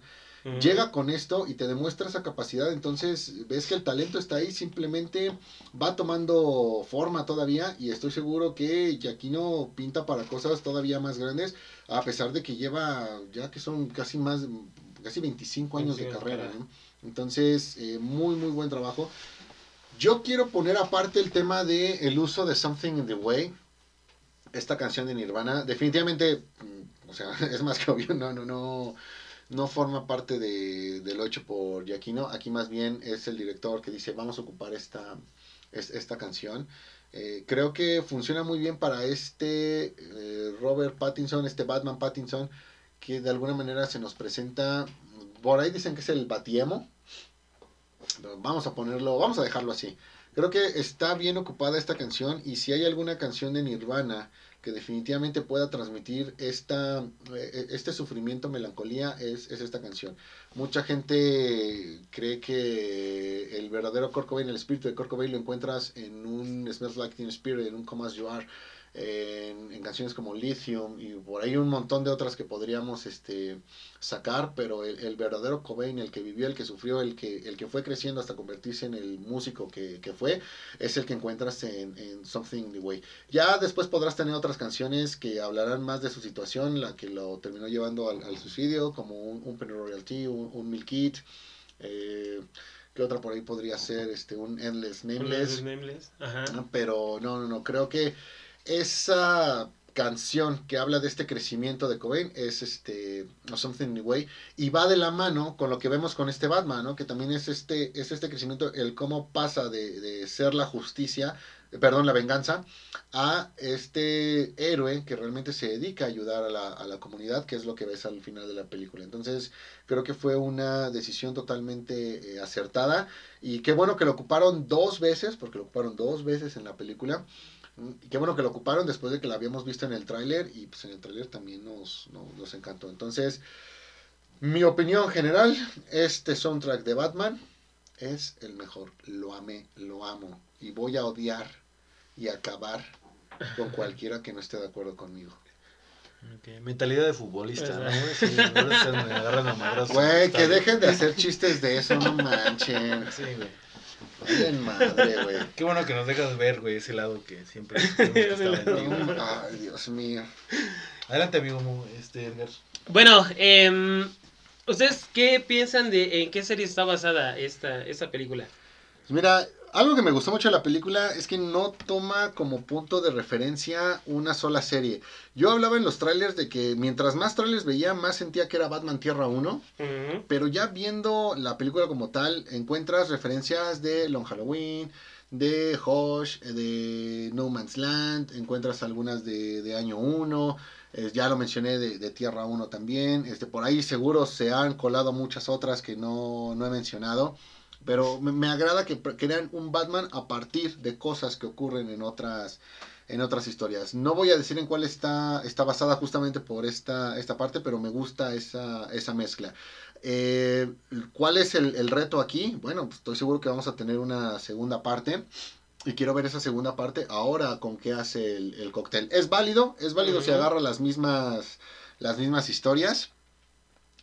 llega con esto y te demuestra esa capacidad entonces ves que el talento está ahí simplemente va tomando forma todavía y estoy seguro que Yaquino pinta para cosas todavía más grandes a pesar de que lleva ya que son casi más casi 25 años de carrera entonces eh, muy muy buen trabajo. Yo quiero poner aparte el tema de el uso de Something in the Way. Esta canción de Nirvana, definitivamente, mm, o sea, es más que obvio, no, no, no, no forma parte de, de lo hecho por Giacchino. Aquí más bien es el director que dice, vamos a ocupar esta, esta canción. Eh, creo que funciona muy bien para este eh, Robert Pattinson, este Batman Pattinson, que de alguna manera se nos presenta, por ahí dicen que es el Batiemo, Vamos a ponerlo, vamos a dejarlo así. Creo que está bien ocupada esta canción y si hay alguna canción de Nirvana que definitivamente pueda transmitir esta, eh, este sufrimiento, melancolía, es, es, esta canción. Mucha gente cree que el verdadero Kurt el espíritu de Kurt lo encuentras en un Smells Like Teen Spirit, en un Come As You Are, en, canciones como Lithium y por ahí un montón de otras que podríamos este, sacar, pero el, verdadero Cobain, el que vivió, el que sufrió, el que, el que fue creciendo hasta convertirse en el músico que, fue, es el que encuentras en, en Something the Way. Ya después podrás tener otras canciones que hablarán más de su situación, la que lo terminó llevando al, suicidio, como un, un Penny Royalty, un, un Milk It, eh, ¿Qué otra por ahí podría ser? Este, un Endless Nameless. Nameless. Ajá. Pero no, no, no. Creo que esa canción que habla de este crecimiento de Cobain es este Something New Way y va de la mano con lo que vemos con este Batman, ¿no? Que también es este es este crecimiento el cómo pasa de, ser la justicia, perdón, la venganza a este héroe que realmente se dedica a ayudar a la, a la comunidad, que es lo que ves al final de la película. Entonces, creo que fue una decisión totalmente eh, acertada y qué bueno que lo ocuparon dos veces, porque lo ocuparon dos veces en la película y qué bueno que lo ocuparon después de que lo habíamos visto en el tráiler y pues en el tráiler también nos, nos, encantó. Entonces, mi opinión general, este soundtrack de Batman es el mejor. Lo amé, lo amo y voy a odiar y acabar con cualquiera que no esté de acuerdo conmigo. Mentalidad de futbolista, ¿no? Güey, que dejen de hacer chistes de eso, no manchen. Sí, güey. Bien madre, güey. Qué bueno que nos dejas ver, güey, ese lado que siempre Ay, Dios mío. Adelante, amigo, este, Edgar. Bueno, eh, ¿ustedes qué piensan de en qué serie está basada esta, esta película? Mira, algo que me gustó mucho de la película es que no toma como punto de referencia una sola serie. Yo hablaba en los trailers de que mientras más trailers veía, más sentía que era Batman Tierra 1. Pero ya viendo la película como tal, encuentras referencias de Long Halloween, de Hush, de No Man's Land, encuentras algunas de, Año 1. ya lo mencioné de, Tierra 1 también. Este, por ahí seguro se han colado muchas otras que no, no he mencionado. Pero me, agrada que crean un Batman a partir de cosas que ocurren en otras en otras historias. No voy a decir en cuál está, está basada justamente por esta, esta parte, pero me gusta esa, esa mezcla. Eh, ¿Cuál es el, reto aquí? Bueno, pues estoy seguro que vamos a tener una segunda parte. Y quiero ver esa segunda parte ahora con qué hace el, cóctel. Es válido, es válido si agarra las mismas, las mismas historias.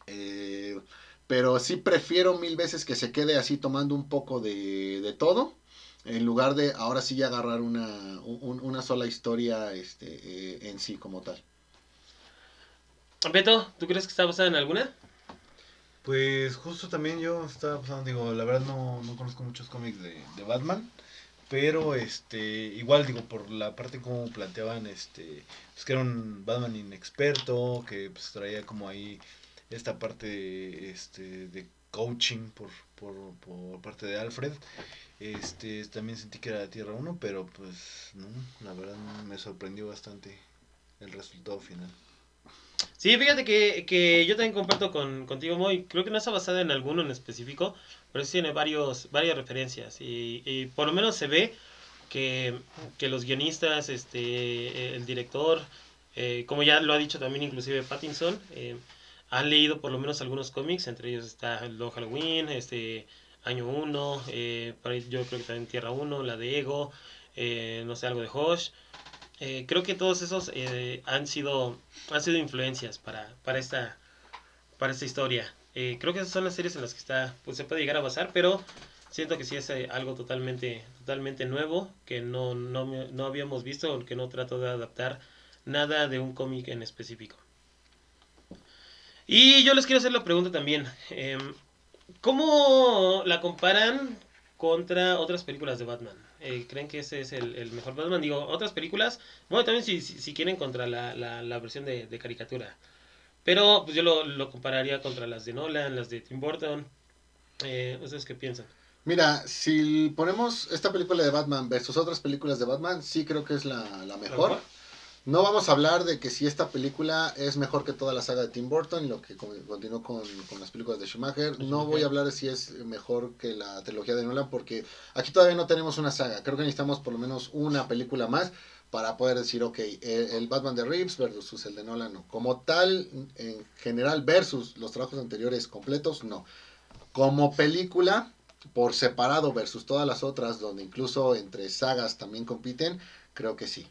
Eh, pero sí prefiero mil veces que se quede así tomando un poco de, de todo, en lugar de ahora sí agarrar una, una sola historia este, eh, en sí como tal. Beto, ¿tú crees que está basada en alguna? Pues justo también yo estaba pasando, digo, la verdad no, no conozco muchos cómics de, de, Batman, pero este, igual digo, por la parte como planteaban, este, pues que era un Batman inexperto, que pues traía como ahí esta parte este, de coaching por, por, por, parte de Alfred. Este, también sentí que era de Tierra 1, pero pues no, la verdad me sorprendió bastante el resultado final. Sí, fíjate que, que yo también comparto con, contigo, Moy. Creo que no está basada en alguno en específico, pero sí tiene varios, varias referencias. Y, y por lo menos se ve que, que los guionistas, este, el director, eh, como ya lo ha dicho también inclusive Pattinson, eh, han leído por lo menos algunos cómics, entre ellos está el Long Halloween, este Año 1, eh, yo creo que también Tierra 1, la de Ego, eh, no sé, algo de Hosh. Eh, creo que todos esos han sido han sido influencias para, para esta para esta historia. creo que esas son las series en las que está pues se puede llegar a basar, pero siento que sí es algo totalmente totalmente nuevo que no, no, no habíamos visto, que no trato de adaptar nada de un cómic en específico. Y yo les quiero hacer la pregunta también. Em, ¿Cómo la comparan contra otras películas de Batman? Eh, ¿Creen que ese es el, mejor Batman? Digo, otras películas, bueno, también si, si, quieren contra la, la, versión de, caricatura. Pero pues yo lo, compararía contra las de Nolan, las de Tim Burton. Eh, ¿Ustedes qué piensan? Mira, si ponemos esta película de Batman versus otras películas de Batman, sí creo que es la, mejor. No vamos a hablar de que si esta película es mejor que toda la saga de Tim Burton y lo que continuó con, las películas de Schumacher. No voy a hablar de si es mejor que la trilogía de Nolan porque aquí todavía no tenemos una saga. Creo que necesitamos por lo menos una película más para poder decir, ok, el, el Batman de Reeves versus el de Nolan, no. Como tal, en general, versus los trabajos anteriores completos, no. Como película, por separado versus todas las otras, donde incluso entre sagas también compiten, creo que sí.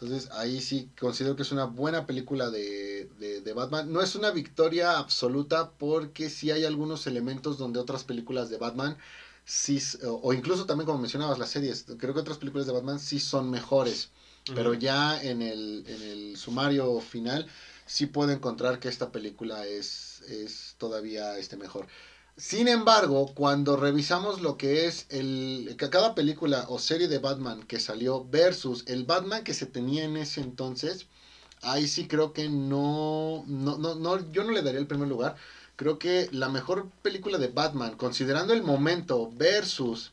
Entonces ahí sí considero que es una buena película de, de, de Batman. No es una victoria absoluta porque sí hay algunos elementos donde otras películas de Batman sí, o, o incluso también como mencionabas las series, creo que otras películas de Batman sí son mejores. Pero ya en el, en el sumario final sí puedo encontrar que esta película es, es todavía este mejor. Sin embargo, cuando revisamos lo que es el que cada película o serie de Batman que salió versus el Batman que se tenía en ese entonces, ahí sí creo que no, no, no, no yo no le daría el primer lugar. Creo que la mejor película de Batman, considerando el momento versus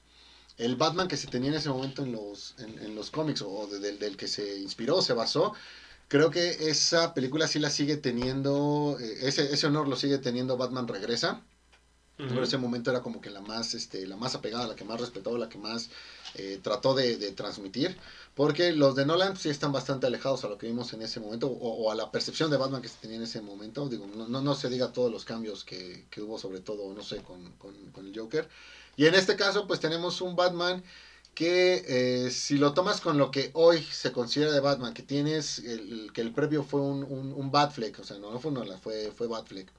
el Batman que se tenía en ese momento en los, en, en los cómics o de, del, del que se inspiró, se basó, creo que esa película sí la sigue teniendo, eh, ese, ese honor lo sigue teniendo Batman Regresa. Ujú. Pero ese momento era como que la más, este, la más apegada, la que más respetó, la que más eh, trató de, de transmitir. Porque los de Nolan sí están bastante alejados a lo que vimos en ese momento, o, o a la percepción de Batman que se tenía en ese momento. Digo, no, no, no se diga todos los cambios que, que hubo, sobre todo, no sé, con, con, con el Joker. Y en este caso, pues tenemos un Batman que eh, si lo tomas con lo que hoy se considera de Batman, que tienes, el, el- que el previo fue un, un, un Batfleck, o sea, no, no fue Nolan, fue, fue Batfleck.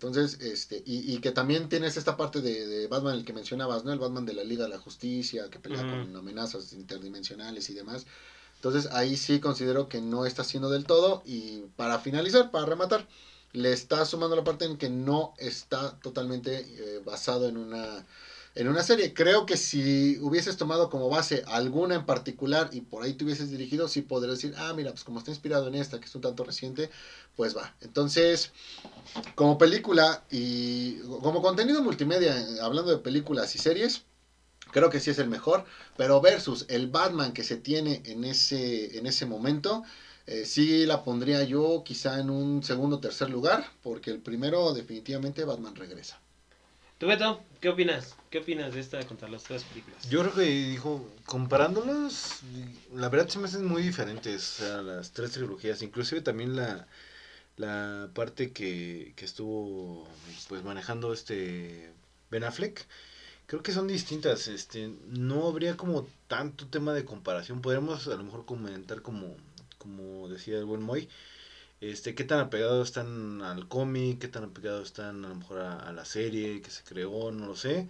Entonces, este, y, y que también tienes esta parte de, de Batman, el que mencionabas, ¿no? El Batman de la Liga de la Justicia, que pelea con amenazas interdimensionales y demás. Entonces, ahí sí considero que no está haciendo del todo. Y para finalizar, para rematar, le está sumando la parte en que no está totalmente eh, basado en una, en una serie. Creo que si hubieses tomado como base alguna en particular y por ahí te hubieses dirigido, sí podrías decir, ah, mira, pues como está inspirado en esta, que es un tanto reciente, pues va. Entonces, como película y como contenido multimedia, hablando de películas y series, creo que sí es el mejor, pero versus el Batman que se tiene en ese, en ese momento, eh, sí la pondría yo quizá en un segundo o tercer lugar, porque el primero definitivamente Batman regresa. ¿Tú, Beto, qué opinas? ¿Qué opinas de esta contra las tres películas? Yo creo que dijo, comparándolas, la verdad se me hacen muy diferentes, las tres trilogías, inclusive también la, la parte que, que estuvo pues manejando este Ben Affleck, creo que son distintas, este, no habría como tanto tema de comparación, podríamos a lo mejor comentar como, como decía el buen Moy, este, qué tan apegados están al cómic, qué tan apegados están a lo mejor a, a la serie que se creó, no lo sé.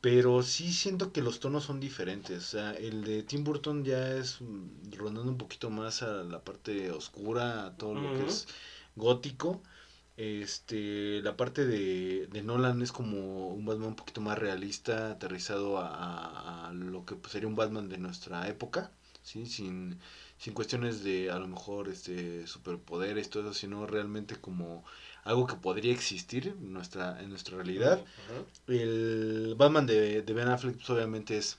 Pero sí siento que los tonos son diferentes. O sea, el de Tim Burton ya es mm, rondando un poquito más a la parte oscura, a todo lo que es gótico. Este, la parte de, de Nolan es como un Batman un poquito más realista, aterrizado a, a- a lo que pues, sería un Batman de nuestra época, ¿sí? Sin, sin cuestiones de a lo mejor este superpoderes, todo eso, sino realmente como algo que podría existir en nuestra, en nuestra realidad. El Batman de, de Ben Affleck pues, obviamente es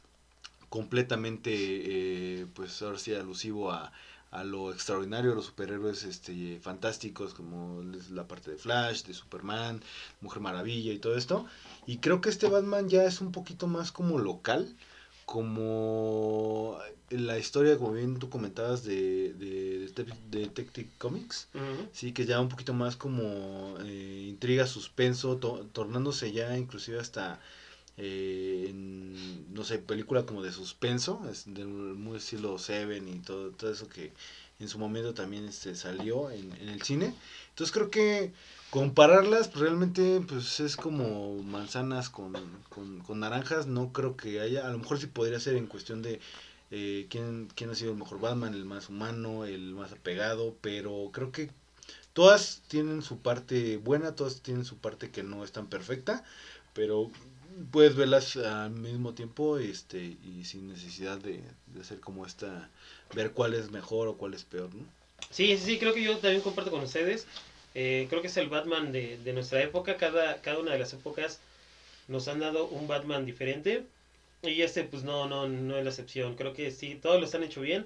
completamente, eh, pues ahora sí, alusivo a, a lo extraordinario, a los superhéroes este, fantásticos, como la parte de Flash, de Superman, Mujer Maravilla y todo esto. Y creo que este Batman ya es un poquito más como local, como la historia, como bien tú comentabas, de, de, de Detective Comics. Sí, que ya un poquito más como eh, intriga, suspenso, to- tornándose ya inclusive hasta, eh, en, no sé, película como de suspenso, es del muy estilo Seven y todo, todo eso que en su momento también este, salió en, en el cine. Entonces creo que compararlas pues, realmente pues es como manzanas con, con, con naranjas, no creo que haya, a lo mejor sí podría ser en cuestión de eh, quién, quién ha sido el mejor Batman, el más humano, el más apegado, pero creo que todas tienen su parte buena, todas tienen su parte que no es tan perfecta, pero puedes verlas al mismo tiempo este y sin necesidad de, de hacer como esta, ver cuál es mejor o cuál es peor, ¿no? Sí, sí, creo que yo también comparto con ustedes. Eh, creo que es el Batman de, de nuestra época. Cada, cada una de las épocas nos han dado un Batman diferente. Y este, pues no, no, no es la excepción. Creo que sí, todos los han hecho bien.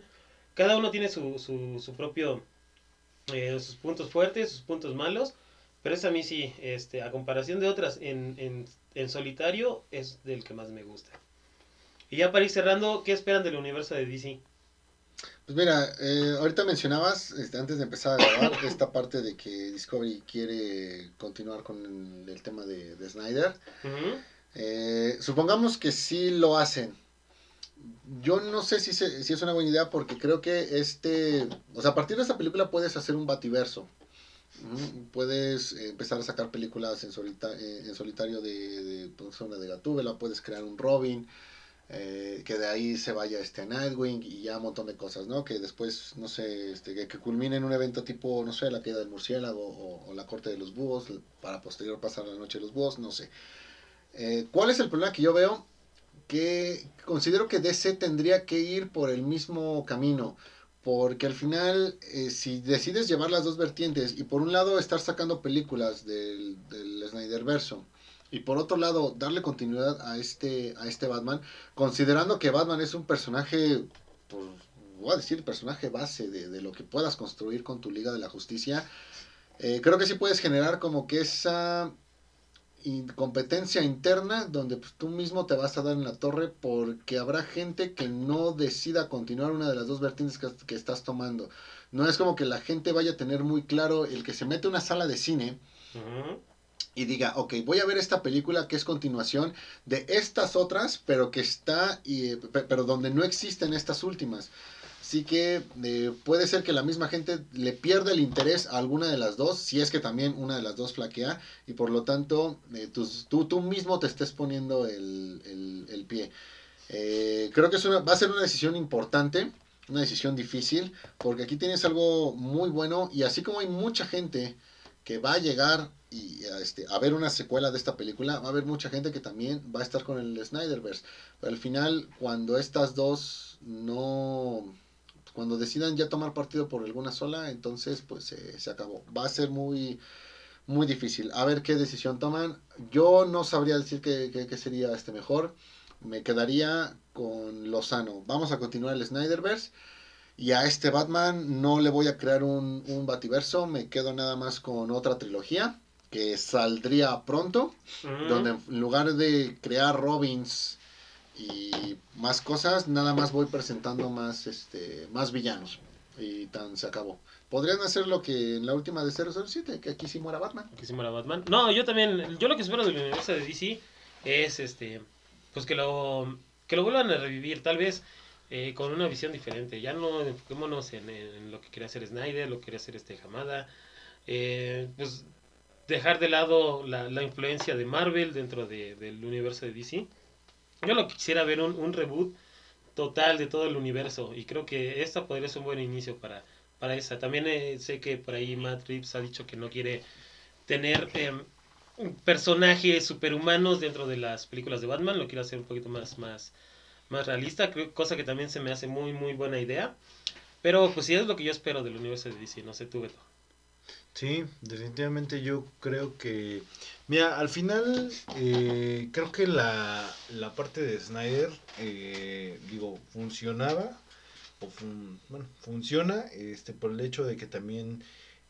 Cada uno tiene su, su, su propio, eh, sus puntos fuertes, sus puntos malos. Pero es a mí sí, este, a comparación de otras, en, en, en solitario es del que más me gusta. Y ya para ir cerrando, ¿qué esperan del universo de DC? Pues mira, eh, ahorita mencionabas, este, antes de empezar a grabar, esta parte de que Discovery quiere continuar con el, el tema de, de Snyder. Ujú. Eh, supongamos que sí lo hacen. Yo no sé si, se- si es una buena idea porque creo que este, o sea, a partir de esta película puedes hacer un bativerso. Puedes empezar a sacar películas en, solita- eh, en solitario de, de, pues, de Gatúbela, puedes crear un Robin, eh, que de ahí se vaya este Nightwing y ya un montón de cosas, ¿no? Que después, no sé, este, que, culmine en un evento tipo, no sé, la queda del murciélago o, o la corte de los búhos, para posterior pasar la noche de los búhos, no sé. Eh, ¿Cuál es el problema que yo veo? Que considero que DC tendría que ir por el mismo camino. Porque al final, eh, si decides llevar las dos vertientes y por un lado estar sacando películas del, del Snyderverso y por otro lado darle continuidad a este, a este Batman, considerando que Batman es un personaje, pues, voy a decir, personaje base de, lo que puedas construir con tu Liga de la Justicia, eh, creo que sí puedes generar como que esa in- competencia interna donde pues, tú mismo te vas a dar en la torre porque habrá gente que no decida continuar una de las dos vertientes que, que estás tomando. No es como que la gente vaya a tener muy claro el que se mete a una sala de cine y diga, ok, voy a ver esta película que es continuación de estas otras, pero que está, y, pe- pero donde no existen estas últimas. Así que eh, puede ser que la misma gente le pierda el interés a alguna de las dos, si es que también una de las dos flaquea, y por lo tanto eh, tus- tú, tú mismo te estés poniendo el, el- pie. Eh, creo que es va a ser una decisión importante, una decisión difícil, porque aquí tienes algo muy bueno, y así como hay mucha gente que va a llegar y a, este, a ver una secuela de esta película, va a haber mucha gente que también va a estar con el Snyderverse. Pero al final, cuando estas dos no... Cuando decidan ya tomar partido por alguna sola, entonces pues eh, se acabó. Va a ser muy, muy difícil. A ver qué decisión toman. Yo no sabría decir qué, qué- qué sería este mejor. Me quedaría con Lozano. Vamos a continuar el Snyderverse. Y a este Batman no le voy a crear un, un bativerso, me quedo nada más con otra trilogía que saldría pronto, donde en lugar de crear Robins y más cosas, nada más voy presentando más este más villanos y tan se acabó. Podrían hacer lo que en la última de 007, que aquí sí muera Batman. que se muera Batman. No, yo también, yo lo que espero del universo de DC es este, pues que lo, que lo vuelvan a revivir, tal vez eh, con una visión diferente. Ya no enfoquémonos en, en lo que quería hacer Snyder, lo que quería hacer este Hamada. Eh, pues dejar de lado la, la influencia de Marvel dentro de- del universo de DC. Yo lo quisiera ver un, un reboot total de todo el universo y creo que esta podría ser un buen inicio para, para esa. También eh, sé que por ahí Matt Reeves ha dicho que no quiere tener em, personajes superhumanos dentro de las películas de Batman, lo quiere hacer un poquito más, más, más realista, creo, cosa que también se me hace muy, muy buena idea. Pero pues sí es lo que yo espero del universo de DC, no sé tú, Beto. Sí, definitivamente yo creo que... Mira, al final eh, creo que la, la parte de Snyder, eh, digo, funcionaba, o fun- bueno, funciona este, por el hecho de que también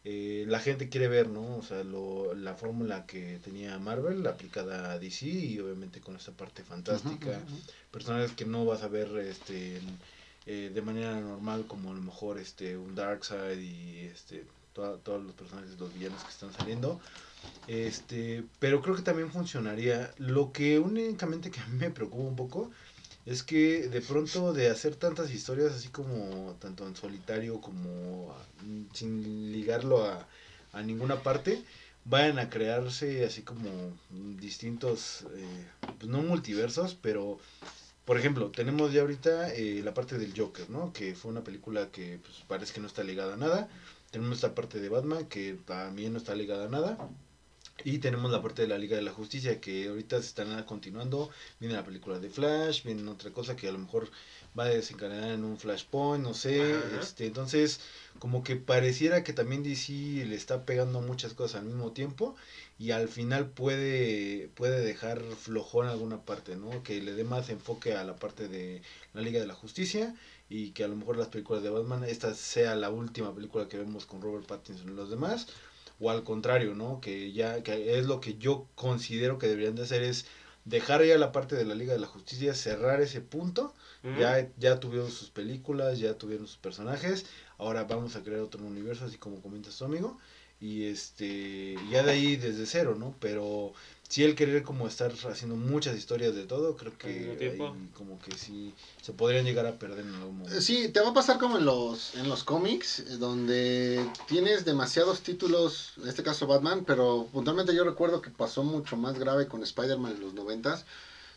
eh, la gente quiere ver, ¿no? O sea, lo, la fórmula que tenía Marvel aplicada a DC y obviamente con esta parte fantástica ujú. personajes que no vas a ver este eh, de manera normal como a lo mejor este un Darkseid y este toda- todos los personajes los villanos que están saliendo este pero creo que también funcionaría lo que únicamente que a mí me preocupa un poco es que de pronto de hacer tantas historias así como tanto en solitario como sin ligarlo a, a ninguna parte vayan a crearse así como distintos eh, pues no multiversos pero por ejemplo, tenemos ya ahorita eh, la parte del Joker, ¿no? Que fue una película que pues, parece que no está ligada a nada. Tenemos esta parte de Batman que también no está ligada a nada. Y tenemos la parte de la Liga de la Justicia que ahorita se están continuando. Viene la película de Flash, viene otra cosa que a lo mejor va a desencadenar en un Flashpoint, no sé. Ajá. Este, entonces, como que pareciera que también DC le está pegando muchas cosas al mismo tiempo y al final puede puede dejar flojón alguna parte, ¿no? Que le dé más enfoque a la parte de la Liga de la Justicia y que a lo mejor las películas de Batman esta sea la última película que vemos con Robert Pattinson y los demás o al contrario, ¿no? Que ya que es lo que yo considero que deberían de hacer es dejar ya la parte de la Liga de la Justicia, cerrar ese punto. Ya, ya tuvieron sus películas, ya tuvieron sus personajes. Ahora vamos a crear otro universo, así como comentas tu amigo. Y este, ya de ahí desde cero, ¿no? Pero si él querer como estar haciendo muchas historias de todo, creo que ahí como que sí se podrían llegar a perder en algún momento. Sí, te va a pasar como en los, en los cómics, donde tienes demasiados títulos, en este caso Batman, pero puntualmente yo recuerdo que pasó mucho más grave con Spider-Man en los noventas,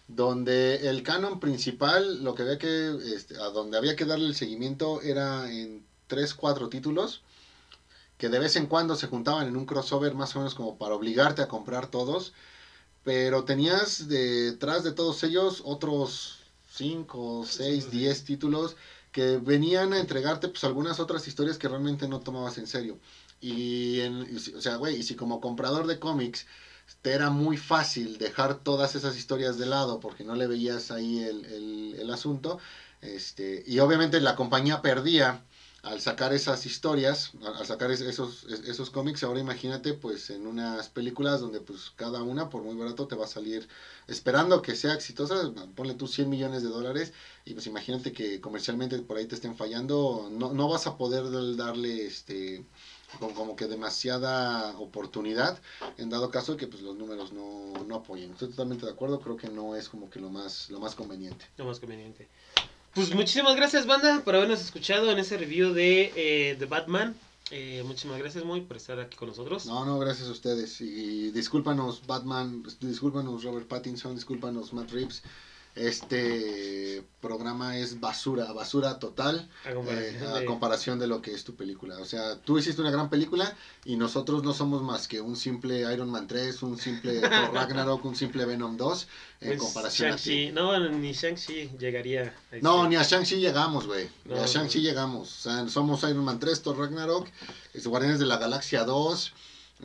donde el canon principal, lo que había que, este, a donde había que darle el seguimiento era en 3, 4 títulos, que de vez en cuando se juntaban en un crossover más o menos como para obligarte a comprar todos, pero tenías detrás de todos ellos otros 5, 6, 10 títulos que venían a entregarte pues algunas otras historias que realmente no tomabas en serio. Y, en, o sea, güey, y si como comprador de cómics te era muy fácil dejar todas esas historias de lado porque no le veías ahí el, el- el asunto, este, y obviamente la compañía perdía al sacar esas historias, al sacar es- esos, es- esos cómics, ahora imagínate pues en unas películas donde pues cada una por muy barato te va a salir, esperando que sea exitosa, ponle tú 100 millones de dólares, y pues imagínate que comercialmente por ahí te estén fallando, no, no vas a poder darle este como que demasiada oportunidad en dado caso de que pues los números no, no apoyen. Estoy totalmente de acuerdo, creo que no es como que lo más, lo más conveniente. Lo más conveniente. Pues muchísimas gracias, banda, por habernos escuchado en ese review de, eh, de Batman. Eh, muchísimas gracias, Muy, por estar aquí con nosotros. No, no, gracias a ustedes. Y discúlpanos Batman, discúlpanos Robert Pattinson, discúlpanos Matt Reeves. Este programa es basura, basura total A comparación eh, a de- comparación de lo que es tu película. O sea, tú hiciste una gran película y nosotros no somos más que un simple Iron Man 3, un simple Thor Ragnarok, un simple Venom 2 en pues, comparación a ti. No, ni Shang-Chi llegaría a No, ese- ni a Shang-Chi llegamos, güey. Ni No, a Shang-Chi no. llegamos. O sea, somos Iron Man 3, Thor Ragnarok, este, Guardianes de la Galaxia 2,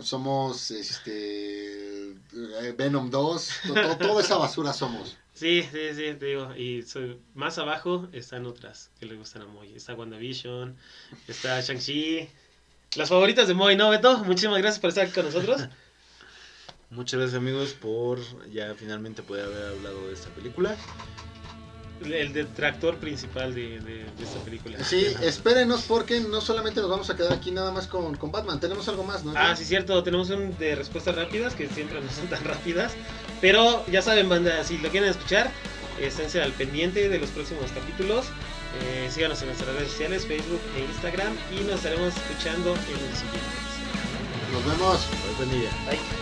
somos este eh, Venom 2, to- to- toda esa basura somos. Sí, sí, sí, te digo. Y más abajo están otras que le gustan a Moy. Está WandaVision, está Shang-Chi. Las favoritas de Moy, ¿no, Beto? Muchísimas gracias por estar aquí con nosotros. Muchas gracias amigos por ya finalmente poder haber hablado de esta película. El detractor principal de, de- de esta película. Sí, espérenos porque no solamente nos vamos a quedar aquí nada más con, con Batman, tenemos algo más, ¿no? Ah, sí, cierto. Tenemos un de respuestas rápidas que siempre no son tan rápidas. Pero ya saben, banda, si lo quieren escuchar, esténse al pendiente de los próximos capítulos. Eh, síganos en nuestras redes sociales, Facebook e Instagram. Y nos estaremos escuchando en el siguiente. Nos vemos. Buen día. Bye.